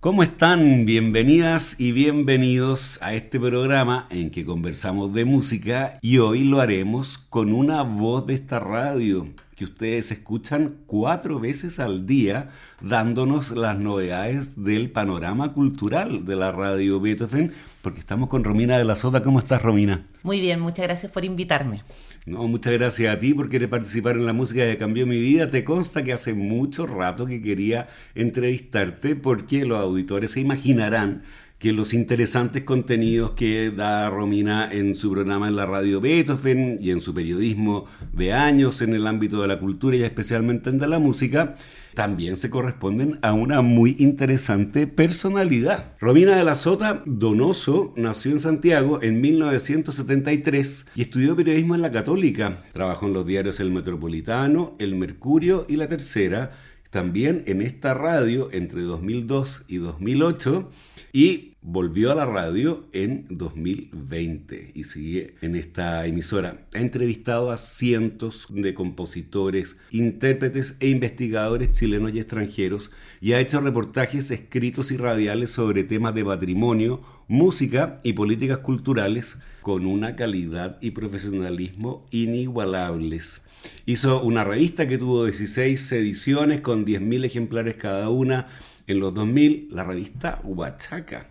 ¿Cómo están? Bienvenidas y bienvenidos a este programa en que conversamos de música y hoy lo haremos con una voz de esta radio que ustedes escuchan cuatro veces al día dándonos las novedades del panorama cultural de la radio Beethoven, porque estamos con Romina de la Sota. ¿Cómo estás, Romina? Muy bien, muchas gracias por invitarme. No, muchas gracias a ti por querer participar en la música que cambió mi vida. Te consta que hace mucho rato que quería entrevistarte porque los auditores se imaginarán que los interesantes contenidos que da Romina en su programa en la radio Beethoven y en su periodismo de años en el ámbito de la cultura y especialmente en de la música, también se corresponden a una muy interesante personalidad. Romina de la Sota Donoso nació en Santiago en 1973 y estudió periodismo en la Católica. Trabajó en los diarios El Metropolitano, El Mercurio y La Tercera, también en esta radio entre 2002 y 2008 y volvió a la radio en 2020 y sigue en esta emisora. Ha entrevistado a cientos de compositores, intérpretes e investigadores chilenos y extranjeros y ha hecho reportajes escritos y radiales sobre temas de patrimonio, música y políticas culturales con una calidad y profesionalismo inigualables. Hizo una revista que tuvo 16 ediciones con 10.000 ejemplares cada una en los 2000 la revista Huachaca.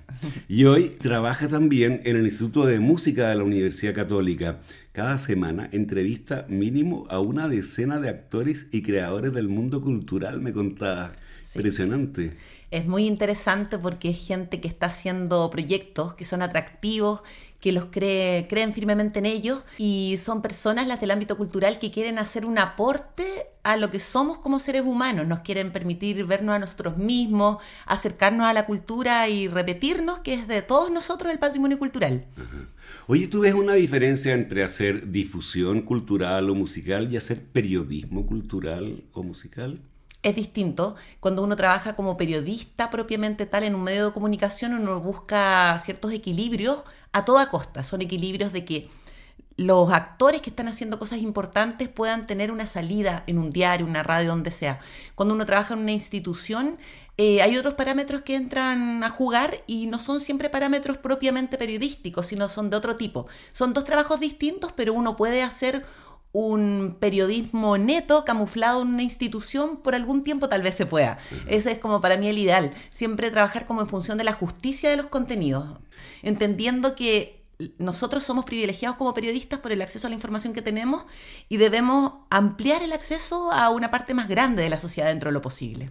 Y hoy trabaja también en el Instituto de Música de la Universidad Católica. Cada semana entrevista mínimo a una decena de actores y creadores del mundo cultural, me contaba. Impresionante. Es muy interesante porque es gente que está haciendo proyectos que son atractivos que los cree, creen firmemente en ellos y son personas, las del ámbito cultural, que quieren hacer un aporte a lo que somos como seres humanos, nos quieren permitir vernos a nosotros mismos, acercarnos a la cultura y repetirnos que es de todos nosotros el patrimonio cultural. Oye, ¿tú ves una diferencia entre hacer difusión cultural o musical y hacer periodismo cultural o musical? Es distinto. Cuando uno trabaja como periodista propiamente tal en un medio de comunicación, uno busca ciertos equilibrios a toda costa. Son equilibrios de que los actores que están haciendo cosas importantes puedan tener una salida en un diario, una radio, donde sea. Cuando uno trabaja en una institución, eh, hay otros parámetros que entran a jugar y no son siempre parámetros propiamente periodísticos, sino son de otro tipo. Son dos trabajos distintos, pero uno puede hacer un periodismo neto camuflado en una institución, por algún tiempo tal vez se pueda. Ese es como para mí el ideal, siempre trabajar como en función de la justicia de los contenidos, entendiendo que nosotros somos privilegiados como periodistas por el acceso a la información que tenemos y debemos ampliar el acceso a una parte más grande de la sociedad dentro de lo posible.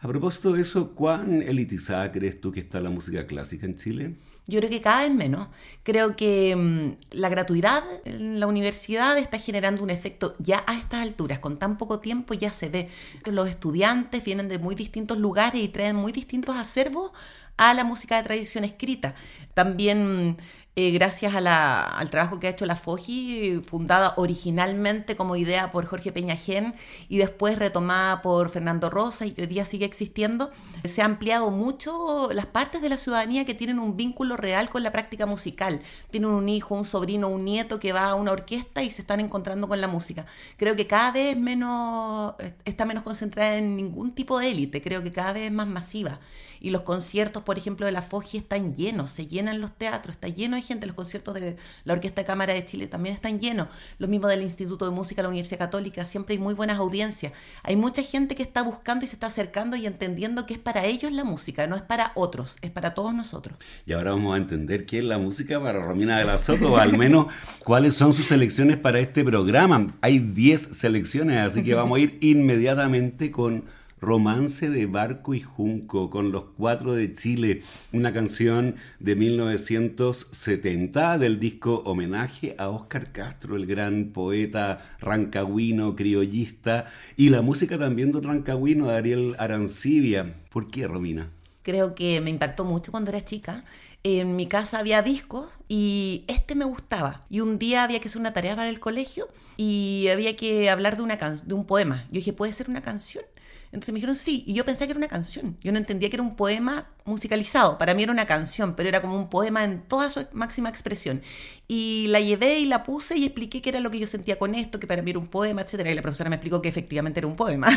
A propósito de eso, ¿cuán elitizada crees tú que está la música clásica en Chile? Yo creo que cada vez menos. Creo que mm, la gratuidad en la universidad está generando un efecto ya a estas alturas, con tan poco tiempo ya se ve. Los estudiantes vienen de muy distintos lugares y traen muy distintos acervos a la música de tradición escrita. También eh, gracias al trabajo que ha hecho la FOGI, fundada originalmente como idea por Jorge Peñajén y después retomada por Fernando Rosa y que hoy día sigue existiendo, se ha ampliado mucho las partes de la ciudadanía que tienen un vínculo real con la práctica musical. Tienen un hijo, un sobrino, un nieto que va a una orquesta y se están encontrando con la música. Creo que cada vez menos, está menos concentrada en ningún tipo de élite, creo que cada vez es más masiva y los conciertos, por ejemplo, de la FOGI están llenos, se llenan los teatros, está lleno de gente, los conciertos de la Orquesta de Cámara de Chile también están llenos, lo mismo del Instituto de Música de la Universidad Católica, siempre hay muy buenas audiencias. Hay mucha gente que está buscando y se está acercando y entendiendo que es para ellos la música, no es para otros, es para todos nosotros. Y ahora vamos a entender qué es la música para Romina de la Soto, o al menos cuáles son sus selecciones para este programa. Hay 10 selecciones, así que vamos a ir inmediatamente con Romance de Barco y Junco con los cuatro de Chile, una canción de 1970 del disco Homenaje a Óscar Castro, el gran poeta rancagüino, criollista, y la música también de un rancagüino, Ariel Arancibia. ¿Por qué, Romina? Creo que me impactó mucho cuando era chica. En mi casa había discos y este me gustaba. Y un día había que hacer una tarea para el colegio y había que hablar de, una de un poema. Yo dije, ¿puede ser una canción? Entonces me dijeron sí, y yo pensé que era una canción. Yo no entendía que era un poema musicalizado. Para mí era una canción, pero era como un poema en toda su máxima expresión. Y la llevé y la puse y expliqué qué era lo que yo sentía con esto, que para mí era un poema, etc. Y la profesora me explicó que efectivamente era un poema.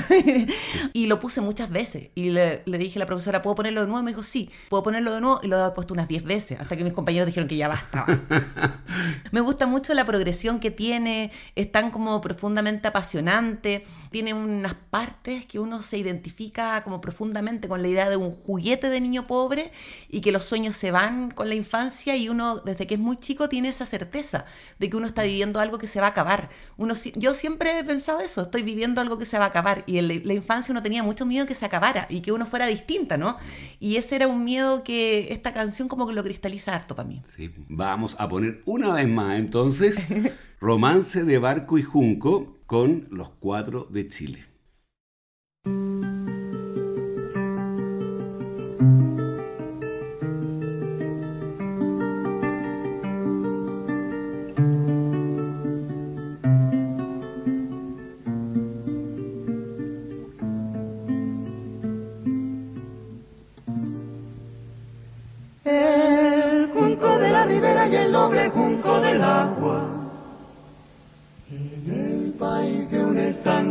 y lo puse muchas veces. Y le, dije a la profesora, ¿puedo ponerlo de nuevo? Me dijo, sí, puedo ponerlo de nuevo. Y lo he puesto unas 10 veces, hasta que mis compañeros dijeron que ya bastaba. me gusta mucho la progresión que tiene, es tan como profundamente apasionante tiene unas partes que uno se identifica como profundamente con la idea de un juguete de niño pobre y que los sueños se van con la infancia y uno desde que es muy chico tiene esa certeza de que uno está viviendo algo que se va a acabar. Uno, yo siempre he pensado eso, estoy viviendo algo que se va a acabar y en la infancia uno tenía mucho miedo que se acabara y que uno fuera distinta, ¿no? Y ese era un miedo que esta canción como que lo cristaliza harto para mí. Sí, vamos a poner una vez más entonces Romance de Barco y Junco con los cuatro de Chile.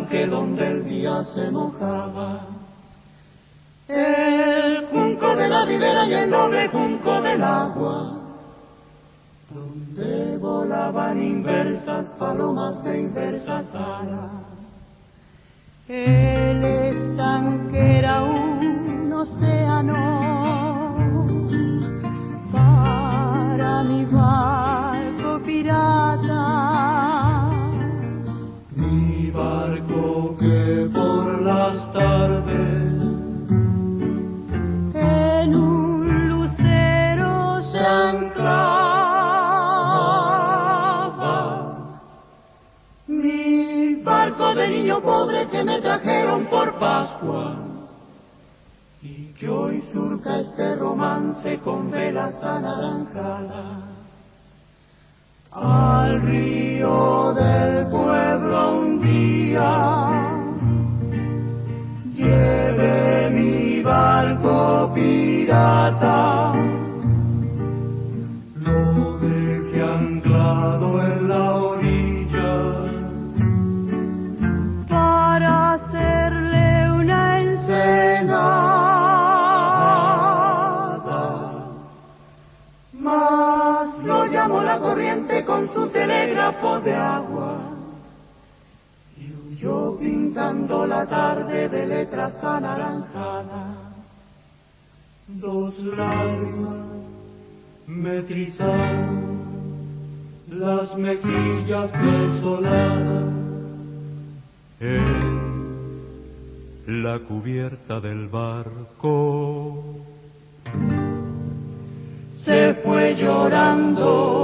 Estanque donde el día se mojaba. El junco de la ribera y el doble junco del agua, donde volaban inversas palomas de inversas alas. El estanque era un océano pobre que me trajeron por Pascua y que hoy surca este romance con velas anaranjadas al río del pueblo un día lleve mi barco pirata. Su telégrafo de agua yo pintando la tarde de letras anaranjadas, dos lágrimas me trizaron las mejillas desoladas en la cubierta del barco. Se fue llorando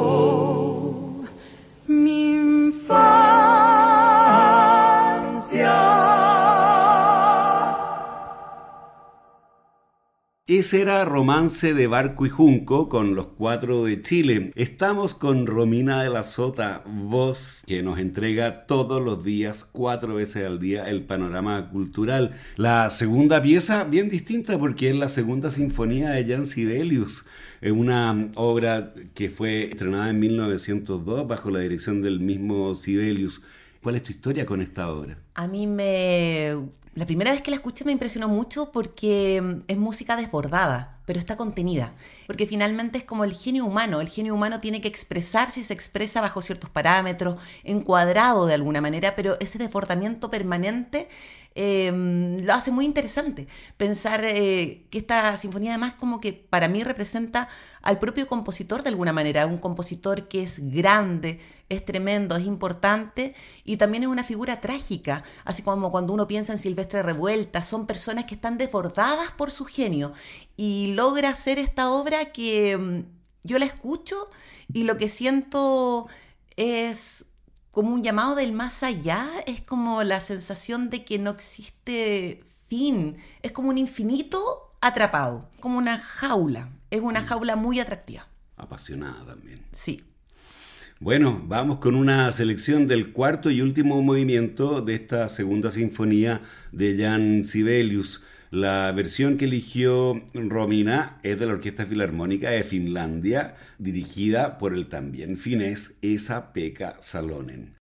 Ese era Romance de Barco y Junco con los cuatro de Chile. Estamos con Romina de la Sota, voz que nos entrega todos los días, cuatro veces al día, el panorama cultural. La segunda pieza, bien distinta porque es la segunda sinfonía de Jan Sibelius, una obra que fue estrenada en 1902 bajo la dirección del mismo Sibelius. ¿Cuál es tu historia con esta obra? A mí me... La primera vez que la escuché me impresionó mucho porque mm, es música desbordada, pero está contenida. Porque finalmente es como el genio humano. El genio humano tiene que expresarse y se expresa bajo ciertos parámetros, encuadrado de alguna manera, pero ese desbordamiento permanente eh, lo hace muy interesante. Pensar eh, que esta sinfonía además como que para mí representa al propio compositor de alguna manera, un compositor que es grande, es tremendo, es importante y también es una figura trágica, así como cuando uno piensa en Silvestre Revuelta, son personas que están desbordadas por su genio y logra hacer esta obra que mm, yo la escucho y lo que siento es como un llamado del más allá, es como la sensación de que no existe fin, es como un infinito atrapado, como una jaula, es una jaula muy atractiva. Apasionada también. Sí. Bueno, vamos con una selección del cuarto y último movimiento de esta segunda sinfonía de Jan Sibelius. La versión que eligió Romina es de la Orquesta Filarmónica de Finlandia, dirigida por el también finés Esa-Pekka Salonen.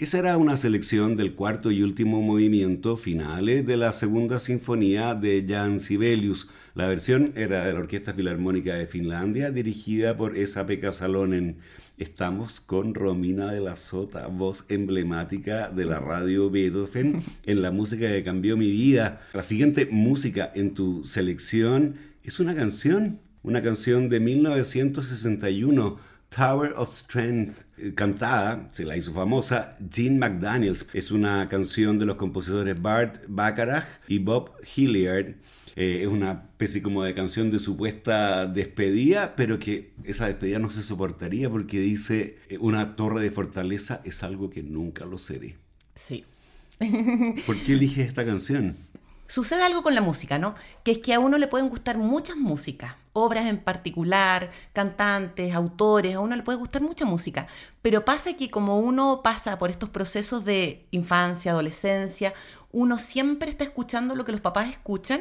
Esa era una selección del cuarto y último movimiento finales de la segunda sinfonía de Jan Sibelius. La versión era de la Orquesta Filarmónica de Finlandia, dirigida por Esa-Pekka Salonen. Estamos con Romina de la Sota, voz emblemática de la radio Beethoven en la música que cambió mi vida. La siguiente música en tu selección es una canción, una canción de 1961, Tower of Strength cantada, se la hizo famosa, Jean McDaniels. Es una canción de los compositores Bart Bacharach y Bob Hilliard. Eh, es una especie como de canción de supuesta despedida, pero que esa despedida no se soportaría porque dice, eh, una torre de fortaleza es algo que nunca lo seré. Sí. ¿Por qué eliges esta canción? Sucede algo con la música, ¿no? Que es que a uno le pueden gustar muchas músicas obras en particular, cantantes, autores, a uno le puede gustar mucha música, pero pasa que como uno pasa por estos procesos de infancia, adolescencia, uno siempre está escuchando lo que los papás escuchan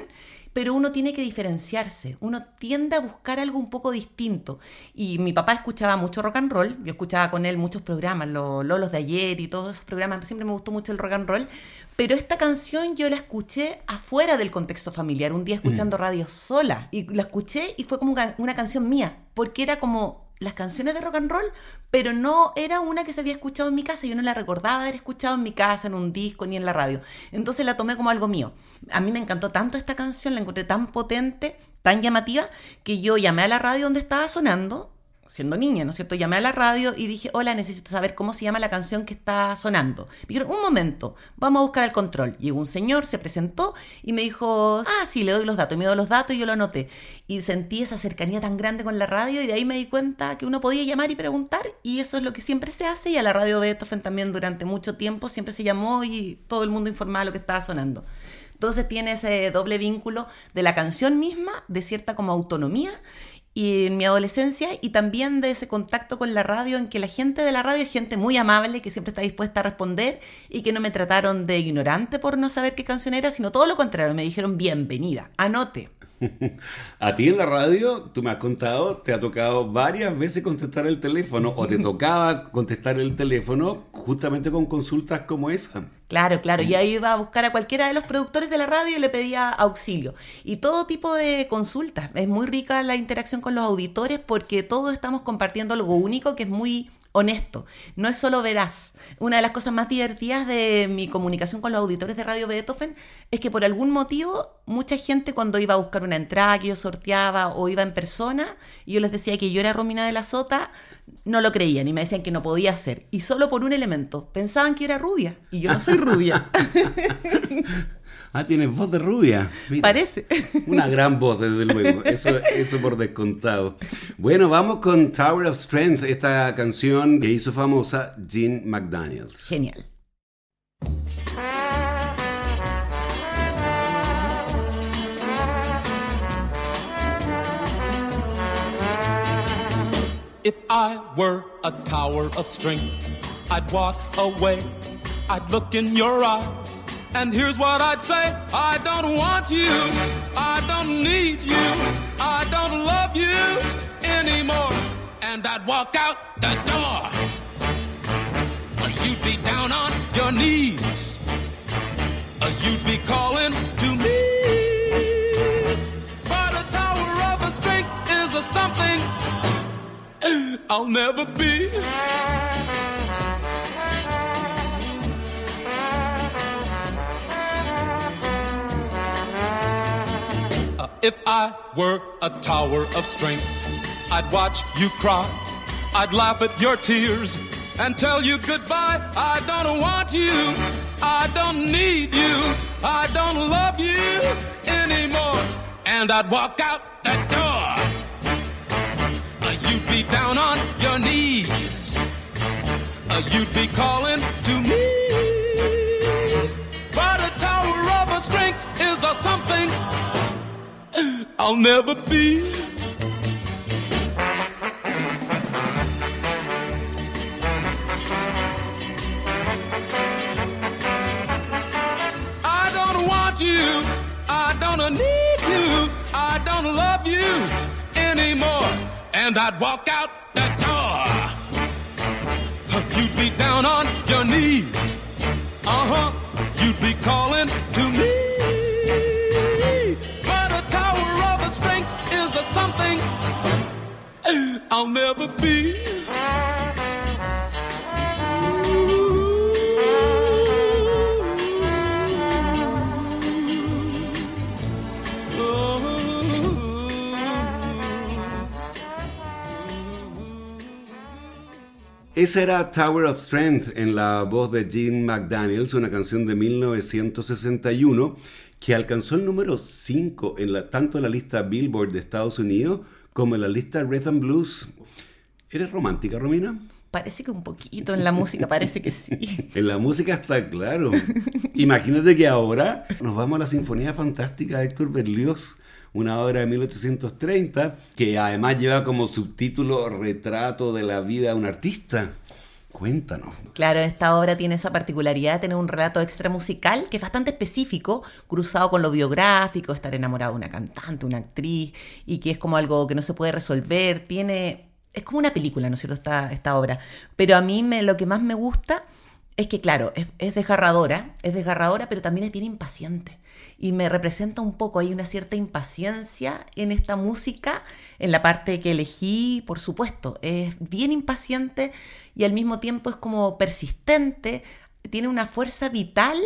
pero uno tiene que diferenciarse, uno tiende a buscar algo un poco distinto. Y mi papá escuchaba mucho rock and roll, yo escuchaba con él muchos programas, los Lolos de ayer y todos esos programas, siempre me gustó mucho el rock and roll, pero esta canción yo la escuché afuera del contexto familiar, un día escuchando mm. radio sola, y la escuché y fue como una canción mía, porque era como las canciones de rock and roll, pero no era una que se había escuchado en mi casa, yo no la recordaba haber escuchado en mi casa, en un disco, ni en la radio. Entonces la tomé como algo mío. A mí me encantó tanto esta canción, la encontré tan potente, tan llamativa, que yo llamé a la radio donde estaba sonando, siendo niña, ¿no es cierto? Llamé a la radio y dije, hola, necesito saber cómo se llama la canción que está sonando. Dijeron, un momento, vamos a buscar el control. Llegó un señor, se presentó y me dijo, ah, sí, le doy los datos. Y me dio los datos y yo lo anoté. Y sentí esa cercanía tan grande con la radio y de ahí me di cuenta que uno podía llamar y preguntar y eso es lo que siempre se hace y a la radio Beethoven también durante mucho tiempo siempre se llamó y todo el mundo informaba lo que estaba sonando. Entonces tiene ese doble vínculo de la canción misma, de cierta como autonomía y en mi adolescencia y también de ese contacto con la radio en que la gente de la radio es gente muy amable que siempre está dispuesta a responder y que no me trataron de ignorante por no saber qué canción era, sino todo lo contrario, me dijeron bienvenida, anote. A ti en la radio, tú me has contado, te ha tocado varias veces contestar el teléfono o te tocaba contestar el teléfono justamente con consultas como esa. Claro, claro. Y ahí iba a buscar a cualquiera de los productores de la radio y le pedía auxilio. Y todo tipo de consultas. Es muy rica la interacción con los auditores porque todos estamos compartiendo algo único que es muy honesto, no es solo veraz. Una de las cosas más divertidas de mi comunicación con los auditores de Radio Beethoven es que por algún motivo mucha gente cuando iba a buscar una entrada que yo sorteaba o iba en persona y yo les decía que yo era Romina de la Sota, no lo creían y me decían que no podía ser. Y solo por un elemento, pensaban que era rubia y yo no soy rubia. Ah, tienes voz de rubia. Parece. Una gran voz, desde luego. Eso, eso por descontado. Bueno, vamos con Tower of Strength, esta canción que hizo famosa Jean McDaniels. Genial. If I were a tower of strength, I'd walk away. I'd look in your eyes. And here's what I'd say I don't want you, I don't need you, I don't love you anymore. And I'd walk out the door. You'd be down on your knees, or you'd be calling to me. But a tower of a strength is a something I'll never be. If I were a tower of strength, I'd watch you cry. I'd laugh at your tears and tell you goodbye. I don't want you. I don't need you. I don't love you anymore. And I'd walk out that door. Uh, you'd be down on your knees. Uh, you'd be calling to me. I'll never be. I don't want you. I don't need you. I don't love you anymore. And I'd walk out that door. You'd be down on your knees. Uh huh. You'd be calling to me. I'll never be. Esa era Tower of Strength en la voz de Gene McDaniels, una canción de 1961 que alcanzó el número 5 en la, tanto en la lista Billboard de Estados Unidos como en la lista Rhythm Blues. ¿Eres romántica, Romina? Parece que un poquito, en la música parece que sí. en la música está claro. Imagínate que ahora nos vamos a la Sinfonía Fantástica de Héctor Berlioz, una obra de 1830 que además lleva como subtítulo Retrato de la vida de un artista. Cuéntanos. Claro, esta obra tiene esa particularidad de tener un relato extra musical que es bastante específico, cruzado con lo biográfico, estar enamorado de una cantante, una actriz, y que es como algo que no se puede resolver. Tiene. Es como una película, ¿no es cierto? Esta, esta obra. Pero a mí me, lo que más me gusta es que, claro, es, es desgarradora, es desgarradora, pero también es bien impaciente y me representa un poco, hay una cierta impaciencia en esta música, en la parte que elegí, por supuesto, es bien impaciente y al mismo tiempo es como persistente, tiene una fuerza vital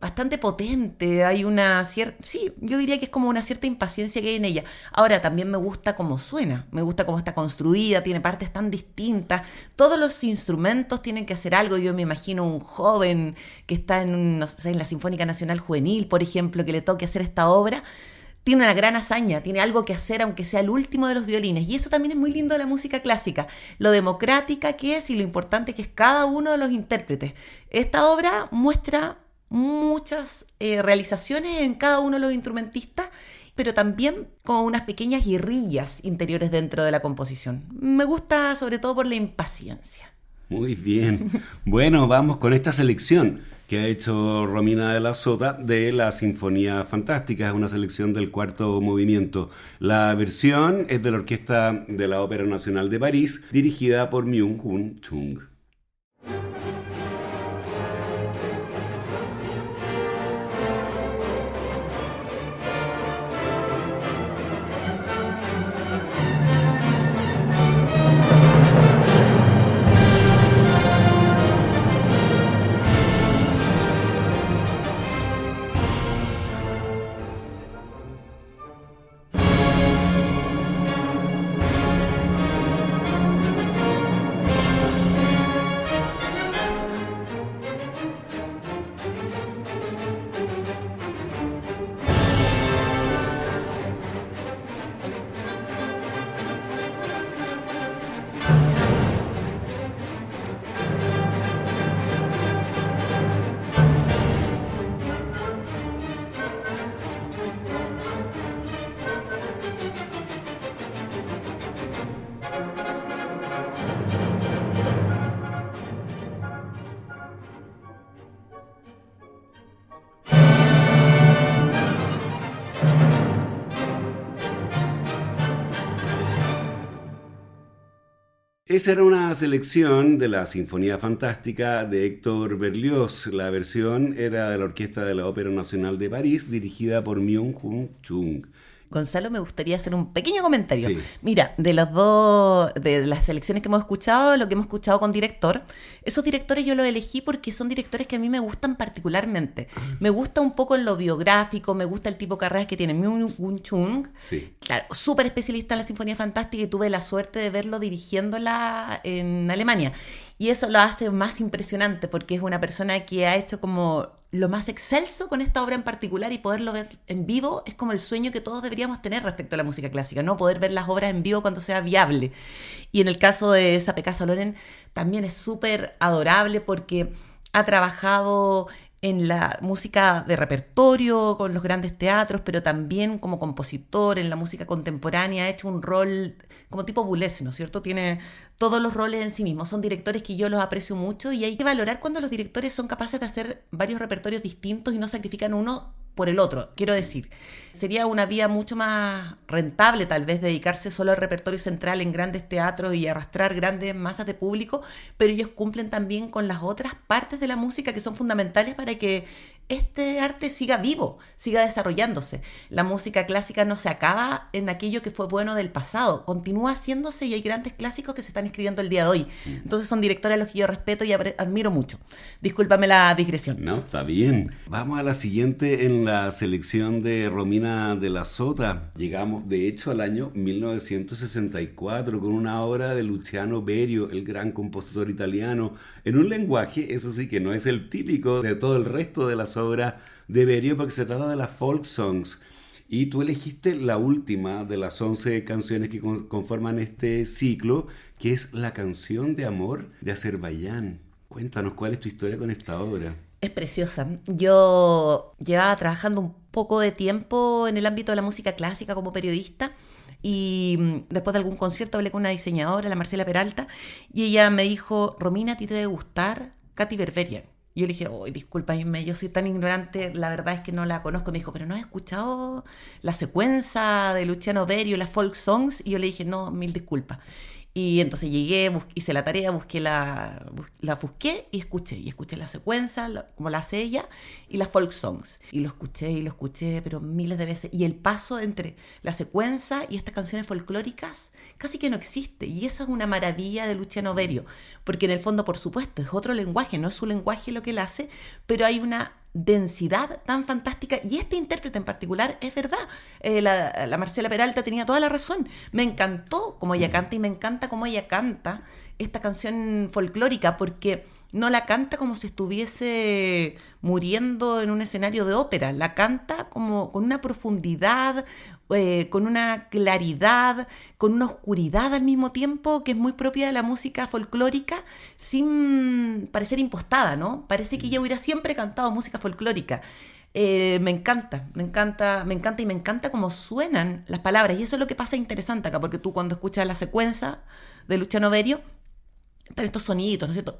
bastante potente, hay una cierta, sí, yo diría que es como una cierta impaciencia que hay en ella. Ahora también me gusta cómo suena, me gusta cómo está construida, tiene partes tan distintas, todos los instrumentos tienen que hacer algo, yo me imagino un joven que está en, en la Sinfónica Nacional Juvenil, por ejemplo, que le toque hacer esta obra, tiene una gran hazaña, tiene algo que hacer aunque sea el último de los violines. Y eso también es muy lindo de la música clásica, lo democrática que es y lo importante que es cada uno de los intérpretes. Esta obra muestra muchas eh, realizaciones en cada uno de los instrumentistas, pero también con unas pequeñas guerrillas interiores dentro de la composición. Me gusta sobre todo por la impaciencia. Muy bien. Bueno, vamos con esta selección que ha hecho Romina de la Sota de la Sinfonía Fantástica. Es una selección del cuarto movimiento. La versión es de la Orquesta de la Ópera Nacional de París, dirigida por Myung-Hun Chung. Esa era una selección de la Sinfonía Fantástica de Héctor Berlioz. La versión era de la Orquesta de la Ópera Nacional de París, dirigida por Myung-Hun Chung. Gonzalo, me gustaría hacer un pequeño comentario. Mira, de los dos, de las selecciones que hemos escuchado, lo que hemos escuchado con director, esos directores yo los elegí porque son directores que a mí me gustan particularmente. Me gusta un poco en lo biográfico, me gusta el tipo de carreras que tiene Myung Wun Chung. Sí. Claro, súper especialista en la Sinfonía Fantástica y tuve la suerte de verlo dirigiéndola en Alemania. Y eso lo hace más impresionante porque es una persona que ha hecho como lo más excelso con esta obra en particular y poderlo ver en vivo es como el sueño que todos deberíamos tener respecto a la música clásica, ¿no? Poder ver las obras en vivo cuando sea viable. Y en el caso de esa Picasso Loren también es súper adorable porque ha trabajado en la música de repertorio, con los grandes teatros, pero también como compositor en la música contemporánea, ha hecho un rol como tipo Boulez, ¿no es cierto? Tiene todos los roles en sí mismo. Son directores que yo los aprecio mucho y hay que valorar cuando los directores son capaces de hacer varios repertorios distintos y no sacrifican uno por el otro. Quiero decir, sería una vía mucho más rentable tal vez dedicarse solo al repertorio central en grandes teatros y arrastrar grandes masas de público, pero ellos cumplen también con las otras partes de la música que son fundamentales para que este arte siga vivo, siga desarrollándose. La música clásica no se acaba en aquello que fue bueno del pasado, continúa haciéndose y hay grandes clásicos que se están escribiendo el día de hoy. Entonces son directores a los que yo respeto y admiro mucho. Discúlpame la digresión. No, está bien. Vamos a la siguiente en la selección de Romina de la Sota. Llegamos de hecho al año 1964 con una obra de Luciano Berio, el gran compositor italiano, en un lenguaje, eso sí, que no es el típico de todo el resto de las obra de Berio porque se trata de las folk songs. Y tú elegiste la última de las 11 canciones que conforman este ciclo, que es la canción de amor de Azerbaiyán. Cuéntanos cuál es tu historia con esta obra. Es preciosa. Yo llevaba trabajando un poco de tiempo en el ámbito de la música clásica como periodista y mm, después de algún concierto hablé con una diseñadora, la Marcela Peralta, y ella me dijo, Romina, a ti te debe gustar Katy Berberian. Y yo le dije, oh, discúlpame, yo soy tan ignorante, la verdad es que no la conozco. Me dijo, pero ¿no has escuchado la secuencia de Luciano Berio, las folk songs? Y yo le dije, no, mil disculpas. Y entonces llegué, hice la tarea, busqué la, la busqué y escuché. Y escuché la secuencia, como la hace ella, y las folk songs. Y lo escuché y lo escuché, pero miles de veces. Y el paso entre la secuencia y estas canciones folclóricas casi que no existe. Y eso es una maravilla de Luciano Berio. Porque en el fondo, por supuesto, es otro lenguaje, no es su lenguaje lo que él hace, pero hay una densidad tan fantástica. Y este intérprete en particular, es verdad, eh, la, Marcela Peralta tenía toda la razón. Me encantó cómo ella canta y me encanta cómo ella canta esta canción folclórica, porque no la canta como si estuviese muriendo en un escenario de ópera, la canta como con una profundidad, eh, con una claridad, con una oscuridad al mismo tiempo que es muy propia de la música folclórica, sin parecer impostada, ¿no? Parece que ella hubiera siempre cantado música folclórica. Eh, me encanta, me encanta, me encanta y me encanta cómo suenan las palabras. Y eso es lo que pasa interesante acá, porque tú cuando escuchas la secuencia de Luciano Berio, están estos sonidos, ¿no es cierto?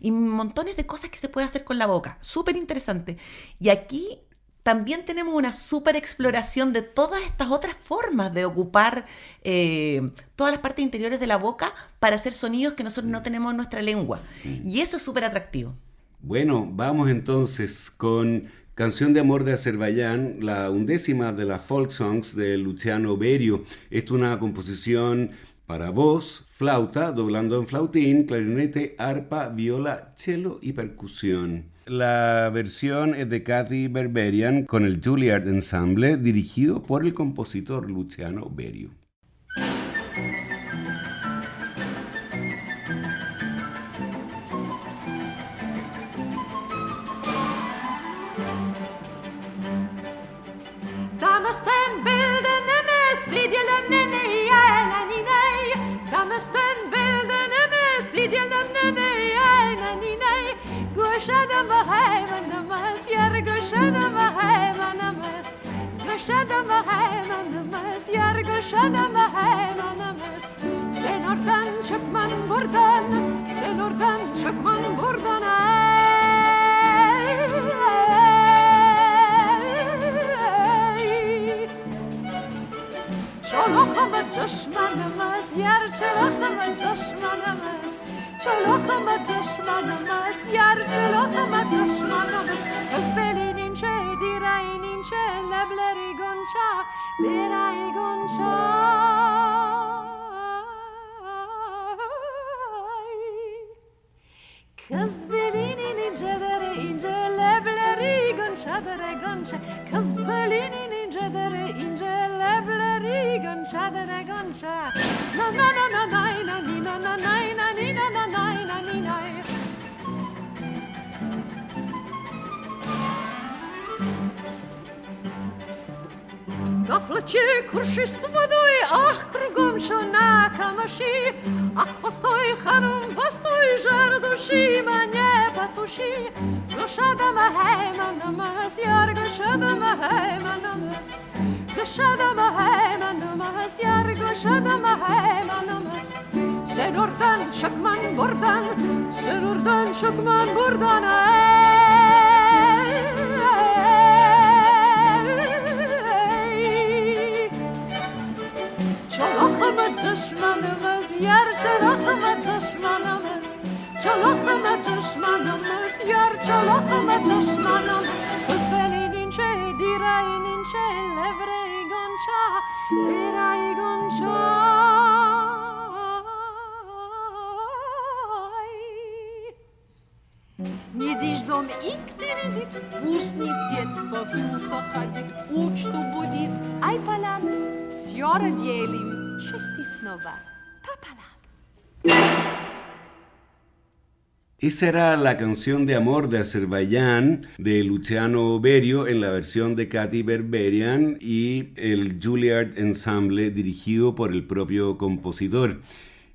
Y montones de cosas que se puede hacer con la boca. Súper interesante. Y aquí también tenemos una súper exploración de todas estas otras formas de ocupar eh, todas las partes interiores de la boca para hacer sonidos que nosotros no tenemos en nuestra lengua. Y eso es súper atractivo. Bueno, vamos entonces con Canción de Amor de Azerbaiyán, la undécima de las folk songs de Luciano Berio. es una composición para voz, flauta, doblando en flautín, clarinete, arpa, viola, cello y percusión. La versión es de Cathy Berberian con el Juilliard Ensemble dirigido por el compositor Luciano Berio. Yargıladım hemenimiz, yargıladım hemenimiz Sen oradan çıkman buradan, sen oradan çıkman buradan. Ey, ey. Çoluğumu düşmanımız, yarçılığımı düşmanımız. Çoluğumu düşmanımız, yarçılığımı düşmanımız. Özbeli dirai in incelebre rigoncia, direi goncia. Kazbelini ni cedere in celebre rigoncia, dere goncia, Kazbelini ni cedere in celebre rigoncia, dere goncia. Na na na na na na na na na na na na na na na na На плече курши с водой, ах, кругом что на камаши, Ах, постой, ханум, постой, жар души, мне потуши. Душа да махема намаз, яр гуша да махема намаз. Гуша да махема намаз, яр гуша да махема намаз. Sen oradan çakman buradan, sen oradan çakman buradan. Ey, Çalahımı düşmanımız, yar çalahımı düşmanımız. Çalahımı düşmanımız, yar çalahımı düşmanımız. Kız belinin şey, direğinin şey, levreyi gonça, direği gonça. Не дишь дом и ктыридит, пусть не детство фуфа ходит, учту будет, ай палам, сьора делим, шести снова, папалам. Esa era la canción de amor de Azerbaiyán de Luciano Berio en la versión de Katy Berberian y el Juilliard Ensemble dirigido por el propio compositor.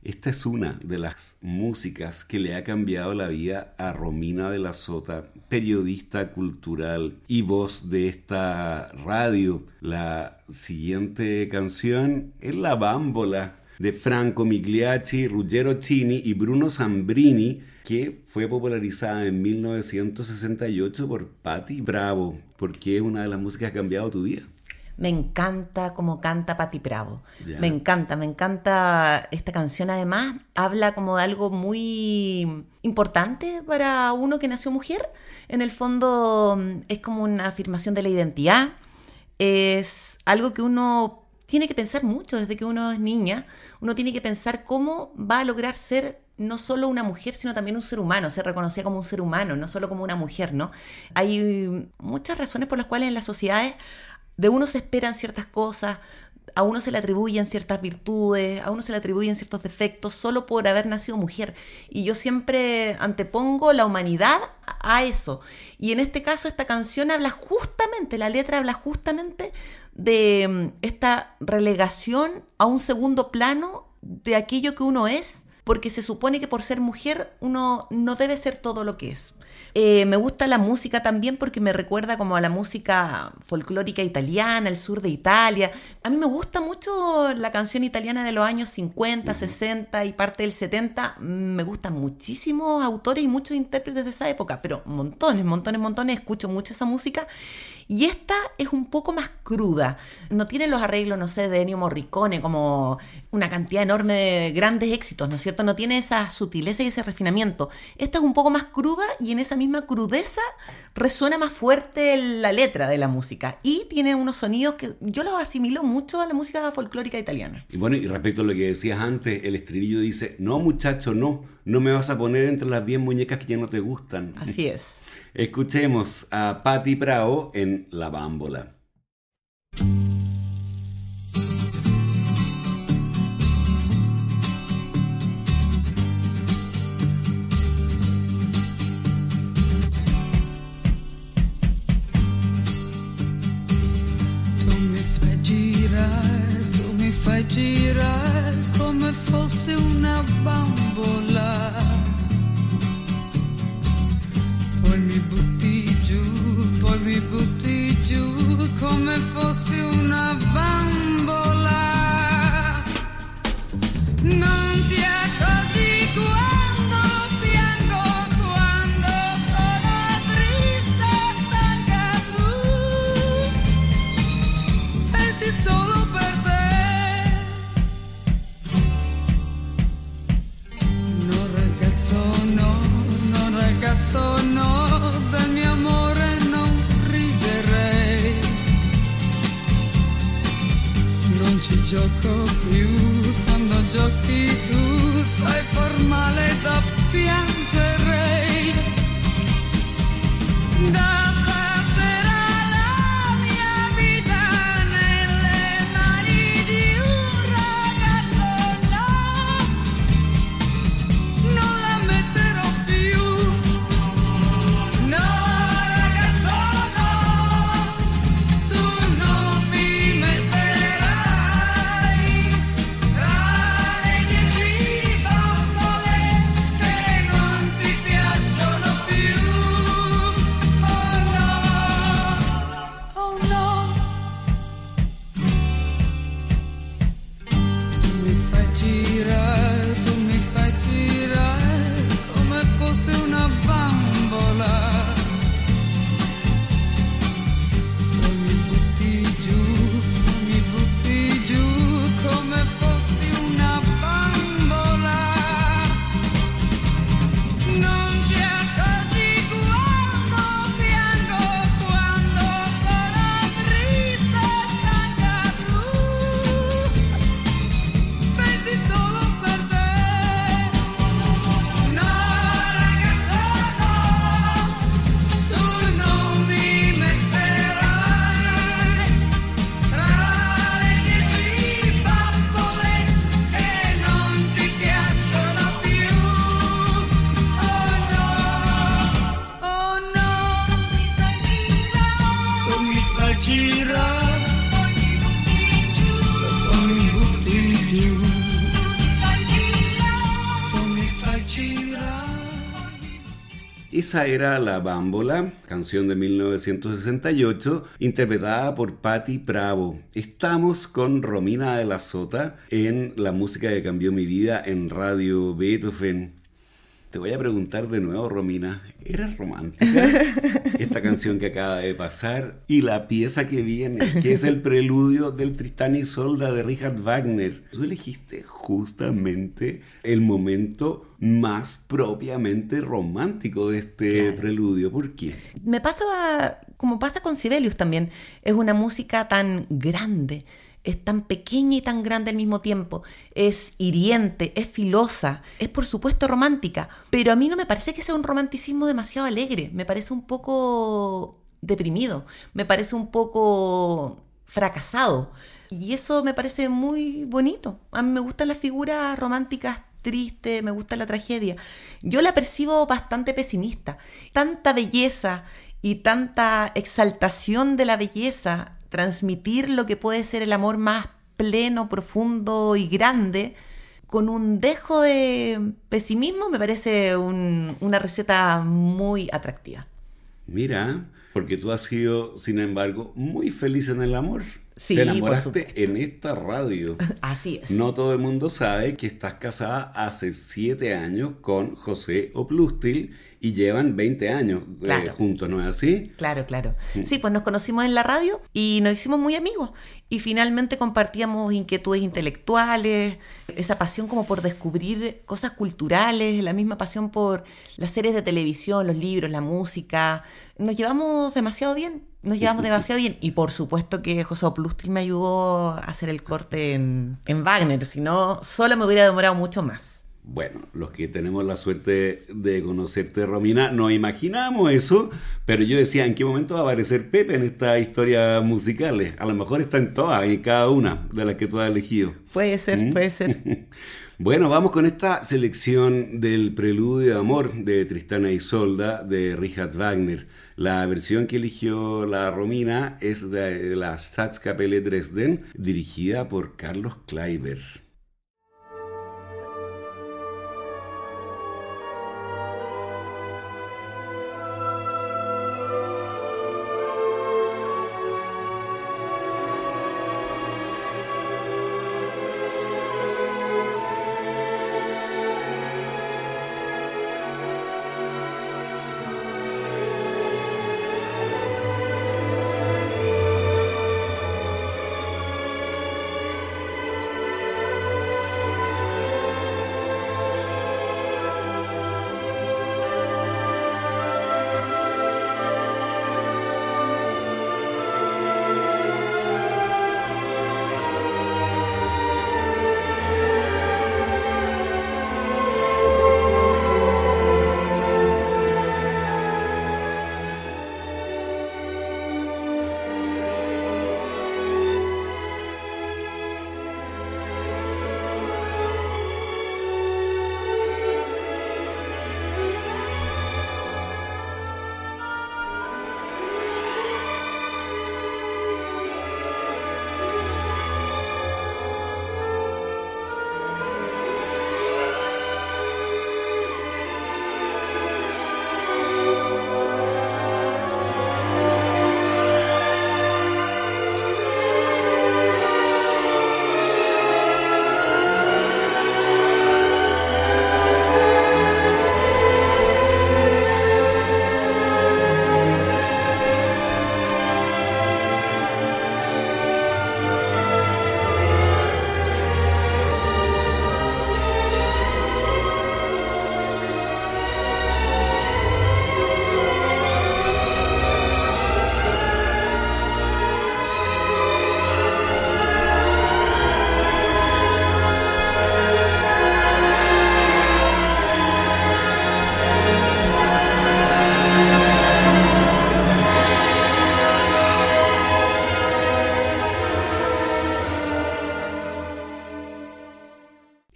Esta es una de las músicas que le ha cambiado la vida a Romina de la Sota, periodista cultural y voz de esta radio. La siguiente canción es La Bámbola de Franco Migliacci, Ruggero Chini y Bruno Zambrini, que fue popularizada en 1968 por Patti Bravo, porque es una de las músicas que ha cambiado tu vida. Me encanta como canta Patti Bravo. Me encanta, me encanta esta canción. Además, habla como de algo muy importante para uno que nació mujer. En el fondo, es como una afirmación de la identidad. Es algo que uno tiene que pensar mucho desde que uno es niña. Uno tiene que pensar cómo va a lograr ser no solo una mujer, sino también un ser humano, ser reconocida como un ser humano, no solo como una mujer, ¿no? Hay muchas razones por las cuales en las sociedades de uno se esperan ciertas cosas, a uno se le atribuyen ciertas virtudes, a uno se le atribuyen ciertos defectos solo por haber nacido mujer. Y yo siempre antepongo la humanidad a eso. Y en este caso esta canción habla justamente, la letra habla justamente de mm, esta relegación a un segundo plano de aquello que uno es, porque se supone que por ser mujer uno no debe ser todo lo que es. Eh, me gusta la música también porque me recuerda como a la música folclórica italiana, el sur de Italia. A mí me gusta mucho la canción italiana de los años 50, 60 y parte del 70. Me gustan muchísimos autores y muchos intérpretes de esa época, pero montones, montones, montones. Escucho mucho esa música. Y esta es un poco más cruda. No tiene los arreglos, no sé, de Ennio Morricone, como una cantidad enorme de grandes éxitos, ¿no es cierto? No tiene esa sutileza y ese refinamiento. Esta es un poco más cruda y en esa misma crudeza resuena más fuerte la letra de la música. Y tiene unos sonidos que yo los asimilo mucho a la música folclórica italiana. Y bueno, y respecto a lo que decías antes, el estribillo dice, no muchacho, no, no me vas a poner entre las 10 muñecas que ya no te gustan. Así es. Escuchemos a Patti Bravo en La Bámbola. Girare come fosse una bambola. Come Esa era La Bámbola, canción de 1968, interpretada por Patti Bravo. Estamos con Romina de la Sota en la música que cambió mi vida en Radio Beethoven. Te voy a preguntar de nuevo, Romina, ¿eres romántica? Esta canción que acaba de pasar y la pieza que viene, que es el preludio del Tristán y Solda de Richard Wagner. Tú elegiste justamente el momento más propiamente romántico de este Claro. preludio. ¿Por qué? Me pasa como pasa con Sibelius también. Es una música tan grande, es tan pequeña y tan grande al mismo tiempo. Es hiriente, es filosa, es por supuesto romántica. Pero a mí no me parece que sea un romanticismo demasiado alegre. Me parece un poco deprimido. Me parece un poco fracasado. Y eso me parece muy bonito. A mí me gustan las figuras románticas tristes, me gusta la tragedia. Yo la percibo bastante pesimista. Tanta belleza y tanta exaltación de la belleza, transmitir lo que puede ser el amor más pleno, profundo y grande, con un dejo de pesimismo, me parece un- una receta muy atractiva. Mira, porque tú has sido, sin embargo, muy feliz en el amor. Sí, Te enamoraste en esta radio. Así es. No todo el mundo sabe que estás casada hace siete años con José Oplustil y llevan 20 años eh, juntos, ¿no es así? Claro, claro. Sí, pues nos conocimos en la radio y nos hicimos muy amigos. Y finalmente compartíamos inquietudes intelectuales, esa pasión como por descubrir cosas culturales, la misma pasión por las series de televisión, los libros, la música. Nos llevamos demasiado bien, nos llevamos demasiado bien. Y por supuesto que José Oplustil me ayudó a hacer el corte en, en Wagner, si no, solo me hubiera demorado mucho más. Bueno, los que tenemos la suerte de conocerte, Romina, no imaginamos eso, pero yo decía, ¿en qué momento va a aparecer Pepe en estas historias musicales? A lo mejor está en todas y cada una de las que tú has elegido. Puede ser, ¿Mm? puede ser. Bueno, vamos con esta selección del Preludio de Amor de Tristana y Isolda de Richard Wagner. La versión que eligió la Romina es de la Staatskapelle Dresden, dirigida por Carlos Kleiber.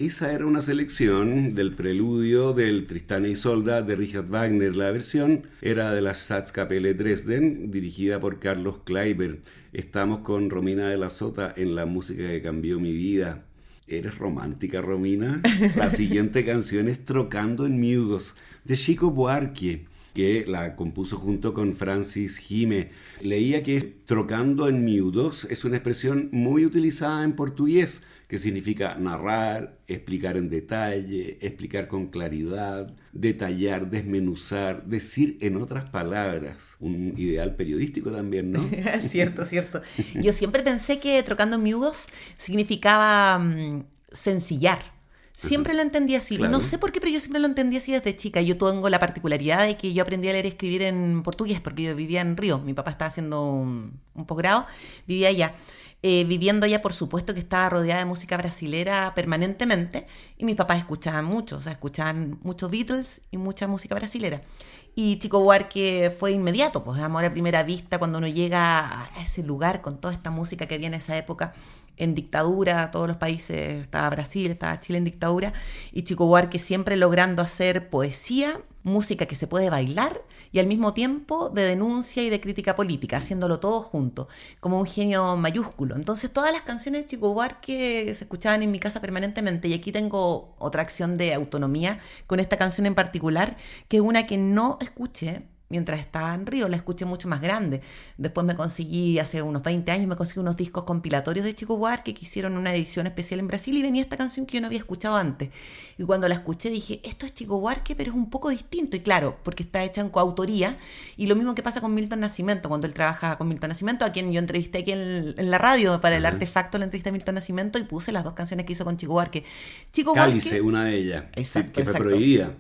Esa era una selección del preludio del Tristán y Isolda de Richard Wagner. La versión era de la Staatskapelle Dresden, dirigida por Carlos Kleiber. Estamos con Romina de la Sota en la música que cambió mi vida. ¿Eres romántica, Romina? La siguiente canción es Trocando en Miudos, de Chico Buarque. que la compuso junto con Francis Jime. Leía que trocando en miudos es una expresión muy utilizada en portugués, que significa narrar, explicar en detalle, explicar con claridad, detallar, desmenuzar, decir en otras palabras. Un ideal periodístico también, ¿no? cierto, cierto. Yo siempre pensé que trocando miudos significaba mm, sencillar. Siempre lo entendí así. Claro. No sé por qué, pero yo siempre lo entendí así desde chica. Yo tengo la particularidad de que yo aprendí a leer y escribir en portugués porque yo vivía en Río. Mi papá estaba haciendo un, un posgrado, vivía allá. Eh, viviendo allá, por supuesto que estaba rodeada de música brasilera permanentemente y mis papás escuchaban mucho, o sea, escuchaban muchos Beatles y mucha música brasilera. Y Chico Buarque fue inmediato, pues amor a primera vista cuando uno llega a ese lugar con toda esta música que había en esa época en dictadura, todos los países, estaba Brasil, estaba Chile en dictadura, y Chico Buarque siempre logrando hacer poesía, música que se puede bailar y al mismo tiempo de denuncia y de crítica política, haciéndolo todo junto, como un genio mayúsculo. Entonces todas las canciones de Chico Buarque se escuchaban en mi casa permanentemente y aquí tengo otra acción de autonomía con esta canción en particular, que es una que no escuché mientras estaba en Río, la escuché mucho más grande. Después me conseguí, hace unos 20 años, me conseguí unos discos compilatorios de Chico Buarque que hicieron una edición especial en Brasil y venía esta canción que yo no había escuchado antes. Y cuando la escuché dije, esto es Chico Buarque, pero es un poco distinto. Y claro, porque está hecha en coautoría. Y lo mismo que pasa con Milton Nascimento, cuando él trabaja con Milton Nascimento, a quien yo entrevisté aquí en, en la radio para el artefacto, la entrevista de Milton Nascimento y puse las dos canciones que hizo con Chico Buarque. Chico Cálice, Buarque, una de ellas, Exacto, que fue exacto. prohibida.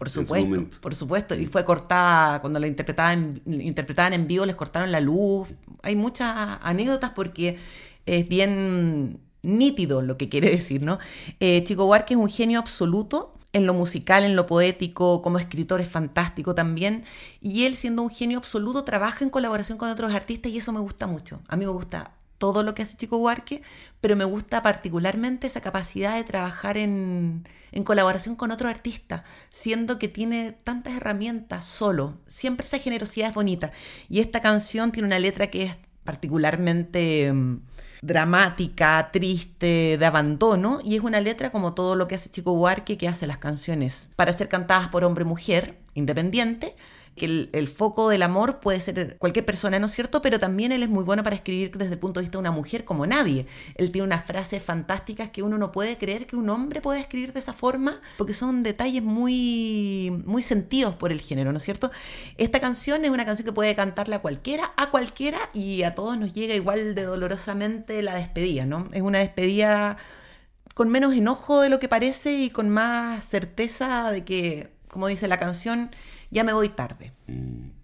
Por supuesto, por supuesto. Y fue cortada, cuando la interpretaban, interpretaban en vivo, les cortaron la luz. Hay muchas anécdotas porque es bien nítido lo que quiere decir, ¿no? Eh, Chico Buarque es un genio absoluto en lo musical, en lo poético, como escritor es fantástico también. Y él, siendo un genio absoluto, trabaja en colaboración con otros artistas y eso me gusta mucho. A mí me gusta todo lo que hace Chico Buarque, pero me gusta particularmente esa capacidad de trabajar en, en colaboración con otro artista, siendo que tiene tantas herramientas solo. Siempre esa generosidad es bonita. Y esta canción tiene una letra que es particularmente mm, dramática, triste, de abandono, y es una letra como todo lo que hace Chico Buarque, que hace las canciones para ser cantadas por hombre y mujer, independiente, que el, foco del amor puede ser cualquier persona, ¿no es cierto? Pero también él es muy bueno para escribir desde el punto de vista de una mujer como nadie. Él tiene unas frases fantásticas que uno no puede creer que un hombre pueda escribir de esa forma, porque son detalles muy, muy sentidos por el género, ¿no es cierto? Esta canción es una canción que puede cantarla a cualquiera, a cualquiera, y a todos nos llega igual de dolorosamente la despedida, ¿no? Es una despedida con menos enojo de lo que parece y con más certeza de que, como dice la canción, ya me voy tarde.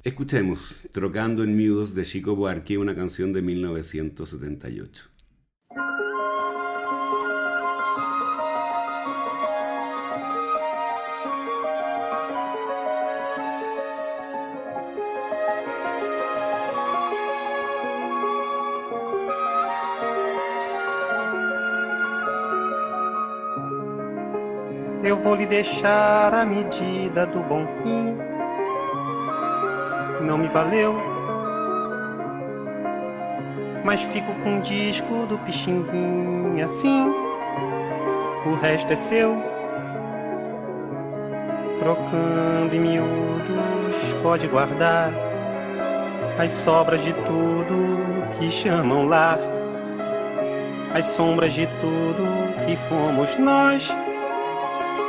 Escuchemos Trocando en Miudos de Chico Buarque, una canción de 1978. Eu vou lhe deixar a medida do bom fim. Não me valeu, mas fico com o disco do Pixinguinha assim. O resto é seu, trocando em miúdos, pode guardar as sobras de tudo que chamam lar, as sombras de tudo que fomos nós.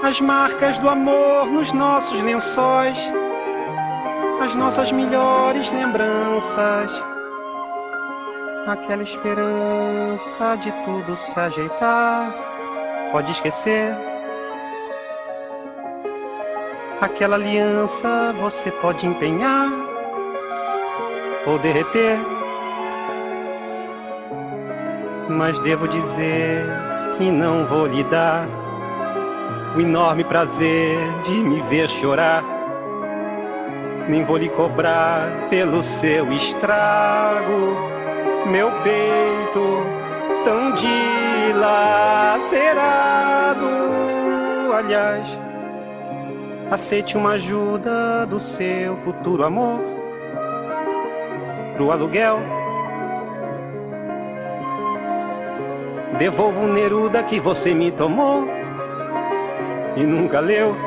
As marcas do amor nos nossos lençóis, as nossas melhores lembranças, aquela esperança de tudo se ajeitar. Pode esquecer aquela aliança, você pode empenhar ou derreter. Mas devo dizer que não vou lhe dar o enorme prazer de me ver chorar. Nem vou lhe cobrar pelo seu estrago, meu peito tão dilacerado. Aliás, aceite uma ajuda do seu futuro amor pro aluguel. Devolvo o Neruda que você me tomou e nunca leu.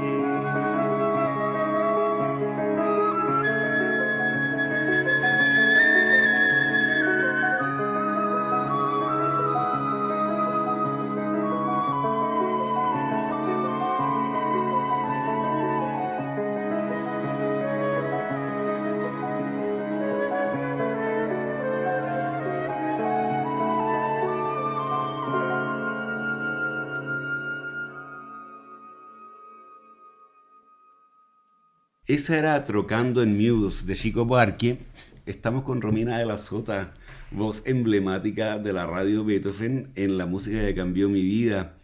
Esa era Trocando en Mudos de Chico Buarque. Estamos con Romina de la Sota, voz emblemática de la radio Beethoven en la música que cambió mi vida.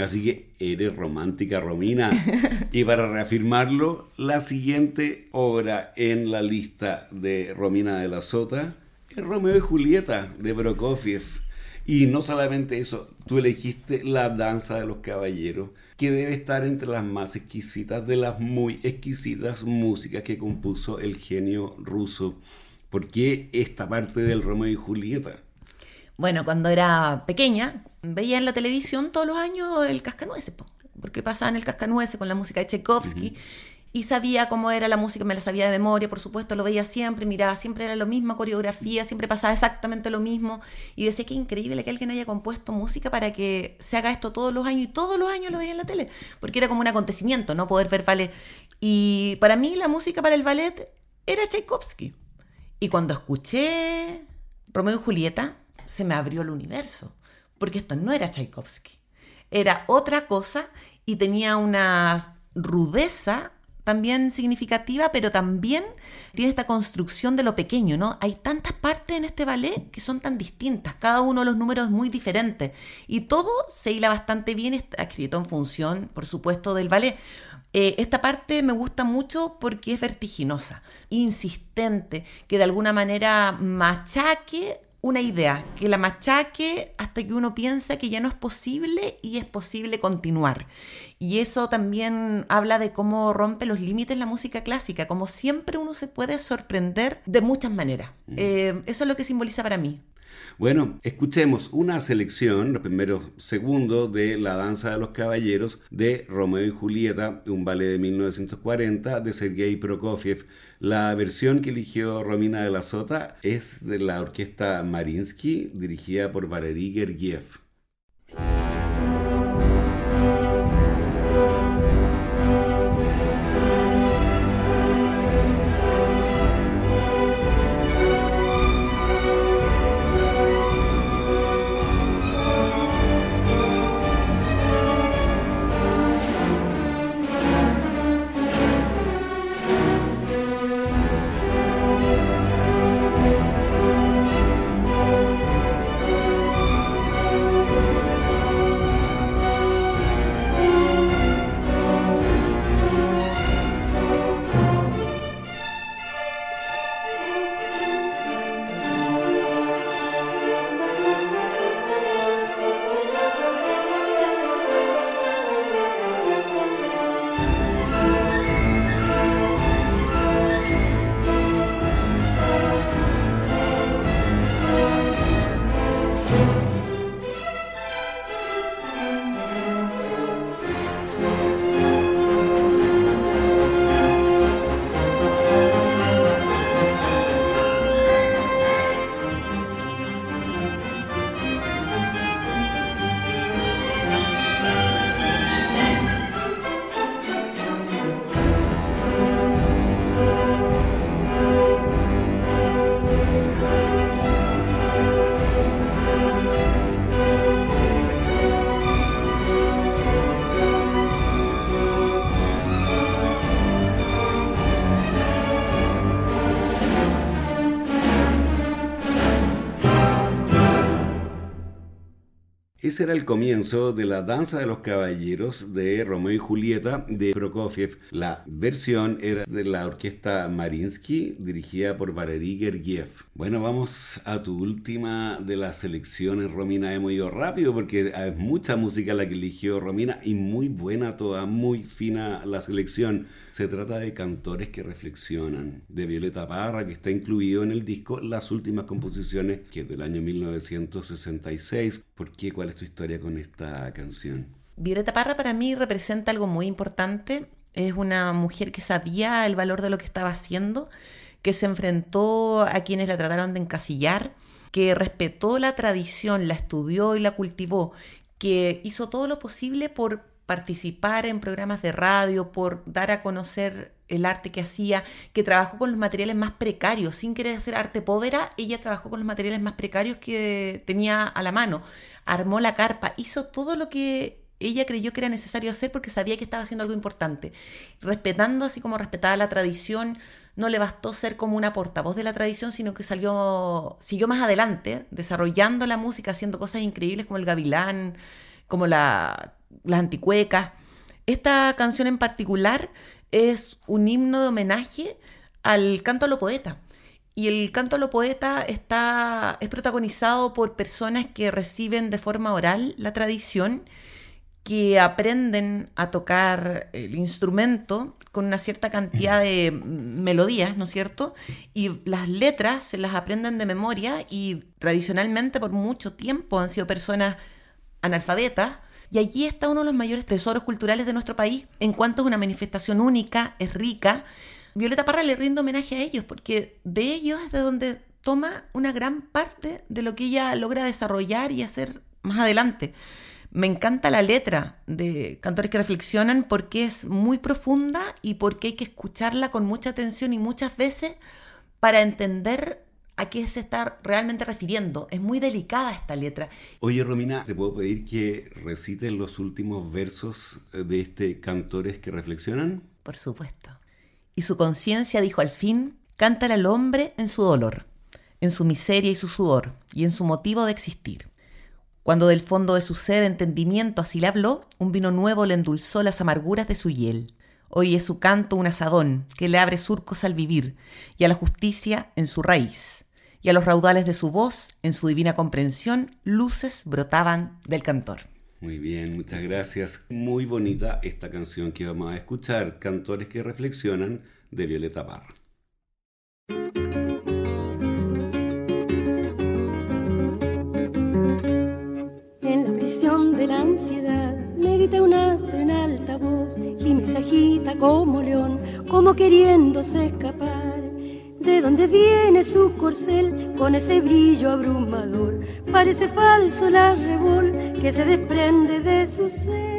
Así que eres romántica, Romina. Y para reafirmarlo, la siguiente obra en la lista de Romina de la Sota es Romeo y Julieta de Prokofiev. Y no solamente eso, tú elegiste La Danza de los Caballeros, que debe estar entre las más exquisitas de las muy exquisitas músicas que compuso el genio ruso. ¿Por qué esta parte del Romeo y Julieta? Bueno, cuando era pequeña, veía en la televisión todos los años el Cascanueces, po, porque pasaban el Cascanueces con la música de Tchaikovsky. Y sabía cómo era la música, me la sabía de memoria, por supuesto, lo veía siempre, miraba, siempre era la misma coreografía, siempre pasaba exactamente lo mismo. Y decía que increíble que alguien haya compuesto música para que se haga esto todos los años, y todos los años lo veía en la tele, porque era como un acontecimiento, ¿no? Poder ver ballet. Y para mí la música para el ballet era Tchaikovsky. Y cuando escuché Romeo y Julieta, se me abrió el universo, porque esto no era Tchaikovsky, era otra cosa y tenía una rudeza también significativa, pero también tiene esta construcción de lo pequeño, ¿no? Hay tantas partes en este ballet que son tan distintas, cada uno de los números es muy diferente y todo se hila bastante bien, está escrito en función, por supuesto, del ballet. Eh, esta parte me gusta mucho porque es vertiginosa, insistente, que de alguna manera machaque una idea, que la machaque hasta que uno piensa que ya no es posible y es posible continuar. Y eso también habla de cómo rompe los límites la música clásica, como siempre uno se puede sorprender de muchas maneras. Eh, eso es lo que simboliza para mí. Bueno, escuchemos una selección, los primeros segundos de La Danza de los Caballeros de Romeo y Julieta, un ballet de 1940 de Sergei Prokofiev. La versión que eligió Romina de la Sota es de la orquesta Marinsky, dirigida por Valery Gergiev. Era el comienzo de la Danza de los Caballeros de Romeo y Julieta de Prokofiev. La versión era de la orquesta Marinsky, dirigida por Valery Gergiev. Bueno, vamos a tu última de las selecciones, Romina. Hemos ido rápido porque es mucha música la que eligió Romina y muy buena toda, muy fina la selección. Se trata de cantores que reflexionan, de Violeta Parra, que está incluido en el disco Las últimas composiciones, que es del año 1966. ¿Por qué? ¿Cuál es tu historia con esta canción? Violeta Parra para mí representa algo muy importante. Es una mujer que sabía el valor de lo que estaba haciendo, que se enfrentó a quienes la trataron de encasillar, que respetó la tradición, la estudió y la cultivó, que hizo todo lo posible por participar en programas de radio, por dar a conocer el arte que hacía, que trabajó con los materiales más precarios, sin querer hacer arte povera, ella trabajó con los materiales más precarios que tenía a la mano, armó la carpa, hizo todo lo que ella creyó que era necesario hacer porque sabía que estaba haciendo algo importante, respetando así como respetaba la tradición, no le bastó ser como una portavoz de la tradición, sino que salió, siguió más adelante, desarrollando la música, haciendo cosas increíbles como el gavilán, como la las anticuecas. Esta canción en particular es un himno de homenaje al canto a lo poeta. Y el canto a lo poeta está, es protagonizado por personas que reciben de forma oral la tradición, que aprenden a tocar el instrumento con una cierta cantidad de melodías, ¿no es cierto? Y las letras se las aprenden de memoria y tradicionalmente por mucho tiempo han sido personas analfabetas y allí está uno de los mayores tesoros culturales de nuestro país. En cuanto a una manifestación única, es rica. Violeta Parra le rinde homenaje a ellos, porque de ellos es de donde toma una gran parte de lo que ella logra desarrollar y hacer más adelante. Me encanta la letra de Cantores que Reflexionan porque es muy profunda y porque hay que escucharla con mucha atención y muchas veces para entender a qué se está realmente refiriendo. Es muy delicada esta letra. Oye, Romina, ¿te puedo pedir que recites los últimos versos de este Cantores que reflexionan? Por supuesto. Y su conciencia dijo al fin, cántale al hombre en su dolor, en su miseria y su sudor, y en su motivo de existir. Cuando del fondo de su ser entendimiento así le habló, un vino nuevo le endulzó las amarguras de su hiel. Hoy es su canto un asadón que le abre surcos al vivir y a la justicia en su raíz y a los raudales de su voz, en su divina comprensión, luces brotaban del cantor. Muy bien, muchas gracias. Muy bonita esta canción que vamos a escuchar, Cantores que Reflexionan, de Violeta Parra. Medita un astro en alta voz, y me se agita como león, como queriéndose escapar de dónde viene su corcel con ese brillo abrumador. Parece falso la revol que se desprende de su ser.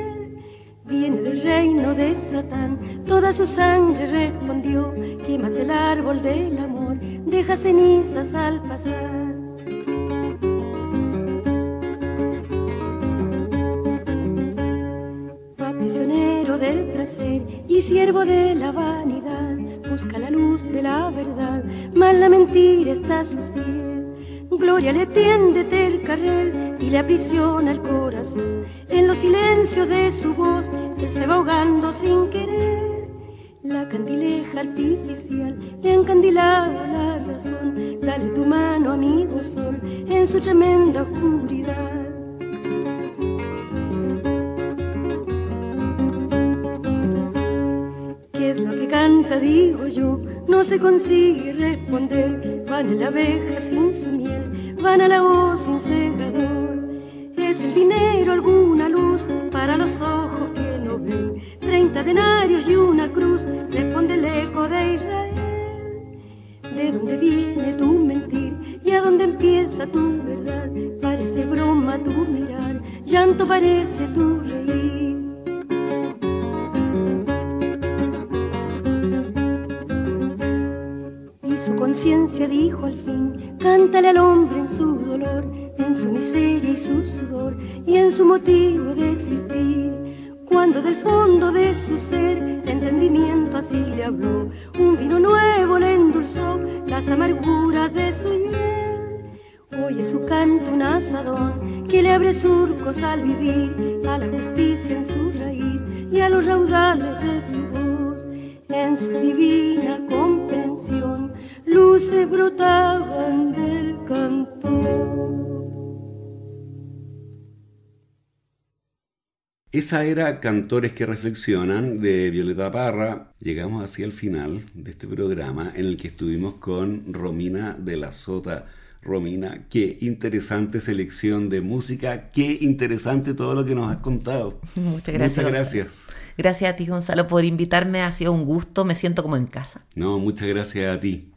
Viene del reino de Satán, toda su sangre respondió. Quemas el árbol del amor, deja cenizas al pasar. Del placer y siervo de la vanidad busca la luz de la verdad, mas la mentira está a sus pies. Gloria le tiende tercarrel y le aprisiona el corazón. En los silencios de su voz, él se va ahogando sin querer. La candileja artificial le encandilaba la razón. Dale tu mano, amigo sol, en su tremenda oscuridad. Digo yo, no se consigue responder. Van a la abeja sin su miel, van a la voz sin segador. Es el dinero alguna luz para los ojos que no ven. Treinta denarios y una cruz, responde el eco de Israel. ¿De dónde viene tu mentir y a dónde empieza tu verdad? Parece broma tu mirar, llanto parece tu reír. Conciencia dijo al fin, cántale al hombre en su dolor, en su miseria y su sudor, y en su motivo de existir. Cuando del fondo de su ser, entendimiento así le habló, un vino nuevo le endulzó las amarguras de su hiel. Oye su canto un asadón que le abre surcos al vivir, a la justicia en su raíz y a los raudales de su voz. En su divina comprensión, luces brotaban del canto. Esa era Cantores que Reflexionan de Violeta Parra. Llegamos hacia el final de este programa en el que estuvimos con Romina de la Sota. Romina, qué interesante selección de música, qué interesante todo lo que nos has contado. Muchas gracias. Muchas gracias. Gracias a ti, Gonzalo, por invitarme. Ha sido un gusto, me siento como en casa. No, muchas gracias a ti.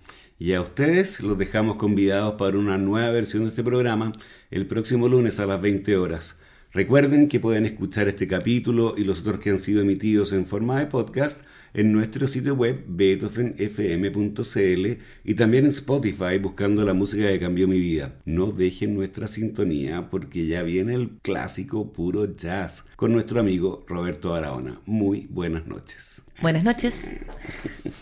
Y a ustedes los dejamos convidados para una nueva versión de este programa el próximo lunes a las 20 horas. Recuerden que pueden escuchar este capítulo y los otros que han sido emitidos en forma de podcast en nuestro sitio web beethovenfm.cl y también en Spotify buscando la música que cambió mi vida. No dejen nuestra sintonía porque ya viene el clásico puro jazz con nuestro amigo Roberto Araona. Muy buenas noches. Buenas noches.